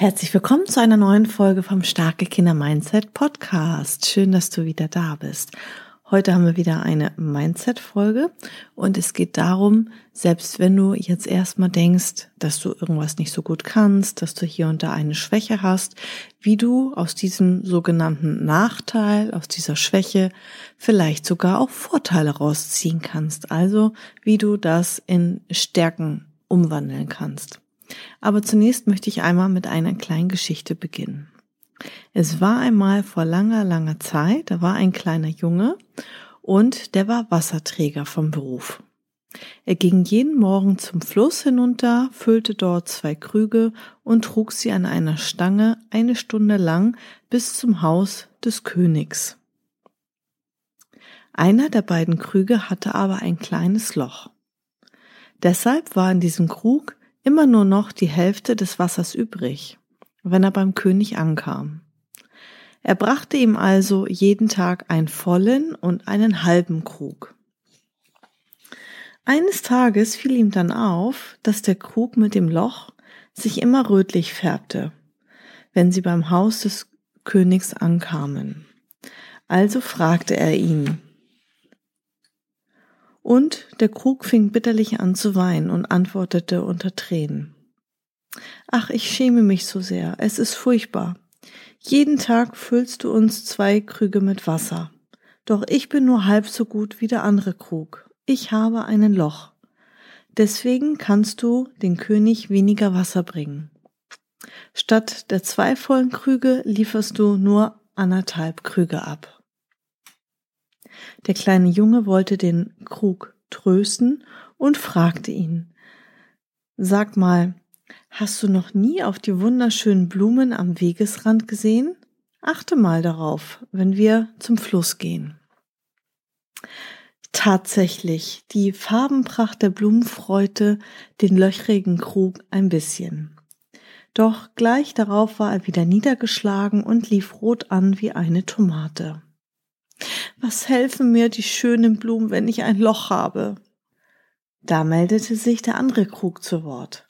Herzlich willkommen zu einer neuen Folge vom Starke Kinder Mindset Podcast. Schön, dass du wieder da bist. Heute haben wir wieder eine Mindset-Folge und es geht darum, selbst wenn du jetzt erstmal denkst, dass du irgendwas nicht so gut kannst, dass du hier und da eine Schwäche hast, wie du aus diesem sogenannten Nachteil, aus dieser Schwäche vielleicht sogar auch Vorteile rausziehen kannst. Also wie du das in Stärken umwandeln kannst. Aber zunächst möchte ich einmal mit einer kleinen Geschichte beginnen. Es war einmal vor langer, langer Zeit, da war ein kleiner Junge und der war Wasserträger vom Beruf. Er ging jeden Morgen zum Fluss hinunter, füllte dort zwei Krüge und trug sie an einer Stange eine Stunde lang bis zum Haus des Königs. Einer der beiden Krüge hatte aber ein kleines Loch. Deshalb war in diesem Krug immer nur noch die Hälfte des Wassers übrig wenn er beim König ankam. Er brachte ihm also jeden Tag einen vollen und einen halben Krug. Eines Tages fiel ihm dann auf, dass der Krug mit dem Loch sich immer rötlich färbte, wenn sie beim Haus des Königs ankamen. Also fragte er ihn. Und der Krug fing bitterlich an zu weinen und antwortete unter Tränen. Ach, ich schäme mich so sehr. Es ist furchtbar. Jeden Tag füllst du uns zwei Krüge mit Wasser. Doch ich bin nur halb so gut wie der andere Krug. Ich habe einen Loch. Deswegen kannst du den König weniger Wasser bringen. Statt der zwei vollen Krüge lieferst du nur anderthalb Krüge ab. Der kleine Junge wollte den Krug trösten und fragte ihn, Sag mal, Hast du noch nie auf die wunderschönen Blumen am Wegesrand gesehen? Achte mal darauf, wenn wir zum Fluss gehen. Tatsächlich, die Farbenpracht der Blumen freute den löchrigen Krug ein bisschen. Doch gleich darauf war er wieder niedergeschlagen und lief rot an wie eine Tomate. Was helfen mir die schönen Blumen, wenn ich ein Loch habe? Da meldete sich der andere Krug zu Wort.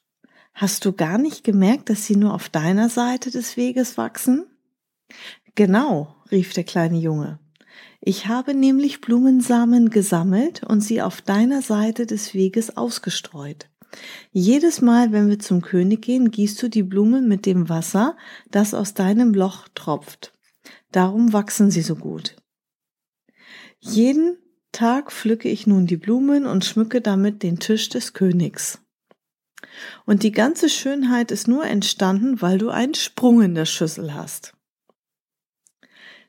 Hast du gar nicht gemerkt, dass sie nur auf deiner Seite des Weges wachsen? Genau, rief der kleine Junge. Ich habe nämlich Blumensamen gesammelt und sie auf deiner Seite des Weges ausgestreut. Jedes Mal, wenn wir zum König gehen, gießt du die Blumen mit dem Wasser, das aus deinem Loch tropft. Darum wachsen sie so gut. Jeden Tag pflücke ich nun die Blumen und schmücke damit den Tisch des Königs. Und die ganze Schönheit ist nur entstanden, weil du einen Sprung in der Schüssel hast.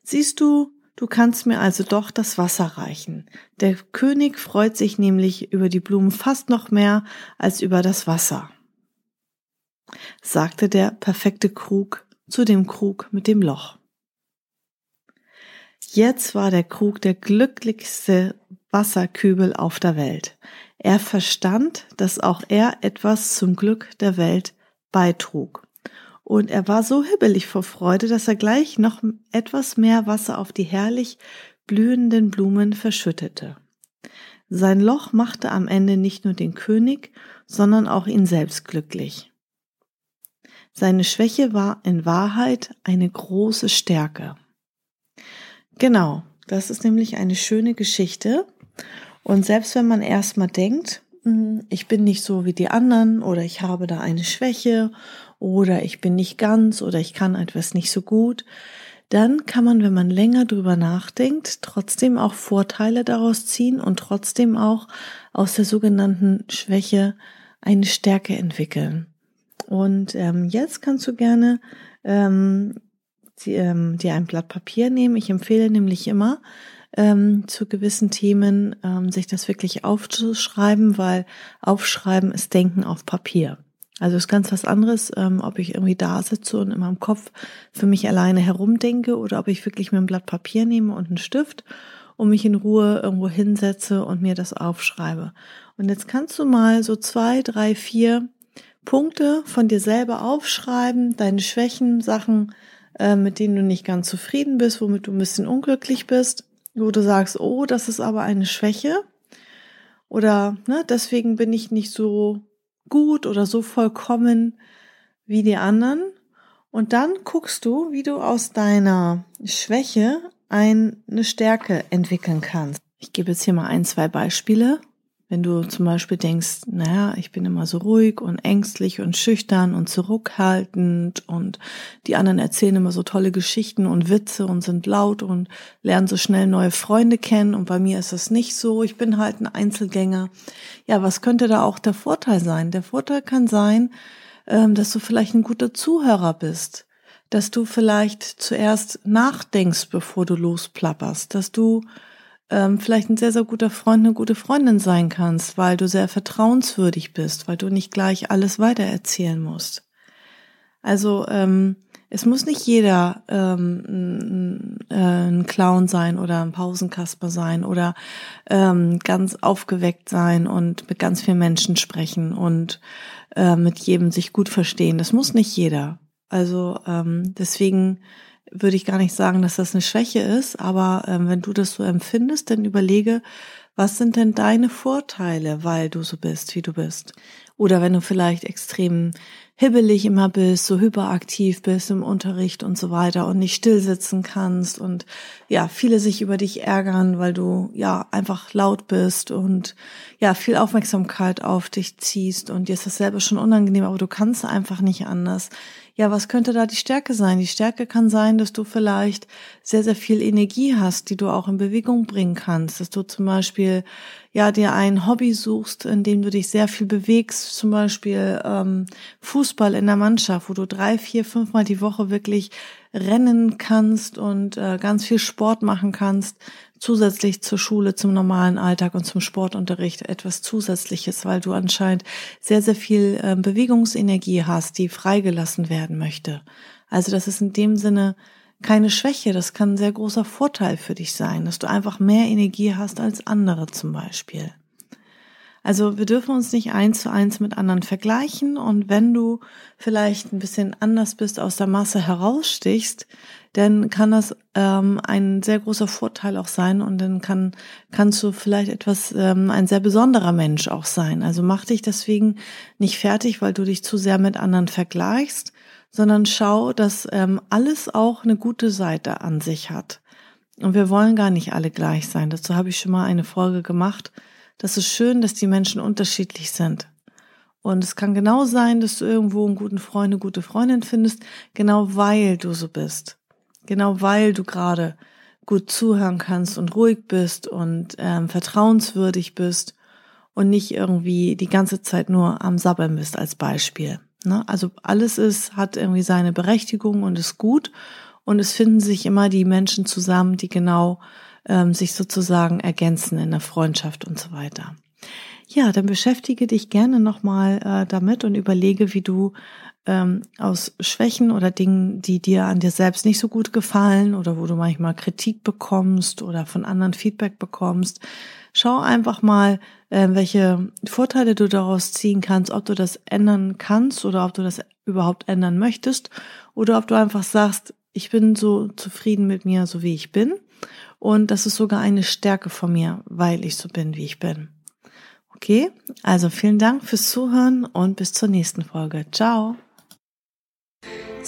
Siehst du, du kannst mir also doch das Wasser reichen. Der König freut sich nämlich über die Blumen fast noch mehr als über das Wasser, sagte der perfekte Krug zu dem Krug mit dem Loch. Jetzt war der Krug der glücklichste Wasserkübel auf der Welt. Er verstand, dass auch er etwas zum Glück der Welt beitrug. Und er war so hibbelig vor Freude, dass er gleich noch etwas mehr Wasser auf die herrlich blühenden Blumen verschüttete. Sein Loch machte am Ende nicht nur den König, sondern auch ihn selbst glücklich. Seine Schwäche war in Wahrheit eine große Stärke. Genau, das ist nämlich eine schöne Geschichte. Und selbst wenn man erstmal denkt, hm, ich bin nicht so wie die anderen oder ich habe da eine Schwäche oder ich bin nicht ganz oder ich kann etwas nicht so gut, dann kann man, wenn man länger drüber nachdenkt, trotzdem auch Vorteile daraus ziehen und trotzdem auch aus der sogenannten Schwäche eine Stärke entwickeln. Und ähm, jetzt kannst du gerne ähm, die, ähm, dir ein Blatt Papier nehmen. Ich empfehle nämlich immer, ähm, zu gewissen Themen ähm, sich das wirklich aufzuschreiben, weil Aufschreiben ist Denken auf Papier. Also ist ganz was anderes, ähm, ob ich irgendwie da sitze und in meinem Kopf für mich alleine herumdenke oder ob ich wirklich mir ein Blatt Papier nehme und einen Stift und mich in Ruhe irgendwo hinsetze und mir das aufschreibe. Und jetzt kannst du mal so zwei, drei, vier Punkte von dir selber aufschreiben, deine Schwächen, Sachen, äh, mit denen du nicht ganz zufrieden bist, womit du ein bisschen unglücklich bist, wo du sagst, oh, das ist aber eine Schwäche. Oder ne, deswegen bin ich nicht so gut oder so vollkommen wie die anderen. Und dann guckst du, wie du aus deiner Schwäche eine Stärke entwickeln kannst. Ich gebe jetzt hier mal ein, zwei Beispiele. Wenn du zum Beispiel denkst, naja, ich bin immer so ruhig und ängstlich und schüchtern und zurückhaltend und die anderen erzählen immer so tolle Geschichten und Witze und sind laut und lernen so schnell neue Freunde kennen und bei mir ist das nicht so. Ich bin halt ein Einzelgänger. Ja, was könnte da auch der Vorteil sein? Der Vorteil kann sein, ähm, dass du vielleicht ein guter Zuhörer bist, dass du vielleicht zuerst nachdenkst, bevor du losplapperst, dass du ähm, vielleicht ein sehr, sehr guter Freund, eine gute Freundin sein kannst, weil du sehr vertrauenswürdig bist, weil du nicht gleich alles weitererzählen musst. Also ähm, es muss nicht jeder ähm, äh, ein Clown sein oder ein Pausenkasper sein oder ähm, ganz aufgeweckt sein und mit ganz vielen Menschen sprechen und äh, mit jedem sich gut verstehen. Das muss nicht jeder. Also ähm, deswegen würde ich gar nicht sagen, dass das eine Schwäche ist, aber ähm, wenn du das so empfindest, dann überlege, was sind denn deine Vorteile, weil du so bist, wie du bist? Oder wenn du vielleicht extrem hibbelig immer bist, so hyperaktiv bist im Unterricht und so weiter und nicht still sitzen kannst und ja, viele sich über dich ärgern, weil du ja einfach laut bist und ja, viel Aufmerksamkeit auf dich ziehst und dir ist das selber schon unangenehm, aber du kannst einfach nicht anders. Ja, was könnte da die Stärke sein? Die Stärke kann sein, dass du vielleicht sehr, sehr viel Energie hast, die du auch in Bewegung bringen kannst, dass du zum Beispiel ja dir ein Hobby suchst, in dem du dich sehr viel bewegst, zum Beispiel ähm, Fußball in der Mannschaft, wo du drei, vier, fünfmal die Woche wirklich rennen kannst und äh, ganz viel Sport machen kannst, zusätzlich zur Schule, zum normalen Alltag und zum Sportunterricht etwas Zusätzliches, weil du anscheinend sehr, sehr viel äh, Bewegungsenergie hast, die freigelassen werden möchte. Also das ist in dem Sinne keine Schwäche, das kann ein sehr großer Vorteil für dich sein, dass du einfach mehr Energie hast als andere zum Beispiel. Also wir dürfen uns nicht eins zu eins mit anderen vergleichen und wenn du vielleicht ein bisschen anders bist, aus der Masse herausstichst, dann kann das ähm, ein sehr großer Vorteil auch sein und dann kann kannst du vielleicht etwas ähm, ein sehr besonderer Mensch auch sein. Also mach dich deswegen nicht fertig, weil du dich zu sehr mit anderen vergleichst, sondern schau, dass ähm, alles auch eine gute Seite an sich hat. Und wir wollen gar nicht alle gleich sein. Dazu habe ich schon mal eine Folge gemacht das ist schön, dass die Menschen unterschiedlich sind. Und es kann genau sein, dass du irgendwo einen guten Freund, eine gute Freundin findest, genau weil du so bist. Genau weil du gerade gut zuhören kannst und ruhig bist und ähm, vertrauenswürdig bist und nicht irgendwie die ganze Zeit nur am Sabbeln bist als Beispiel. Ne? Also alles ist, hat irgendwie seine Berechtigung und ist gut und es finden sich immer die Menschen zusammen, die genau ähm, sich sozusagen ergänzen in der Freundschaft und so weiter. Ja, dann beschäftige dich gerne nochmal äh, damit und überlege, wie du ähm, aus Schwächen oder Dingen, die dir an dir selbst nicht so gut gefallen oder wo du manchmal Kritik bekommst oder von anderen Feedback bekommst, schau einfach mal, äh, welche Vorteile du daraus ziehen kannst, ob du das ändern kannst oder ob du das überhaupt ändern möchtest oder ob du einfach sagst, ich bin so zufrieden mit mir, so wie ich bin und das ist sogar eine Stärke von mir, weil ich so bin, wie ich bin. Okay, also vielen Dank fürs Zuhören und bis zur nächsten Folge. Ciao.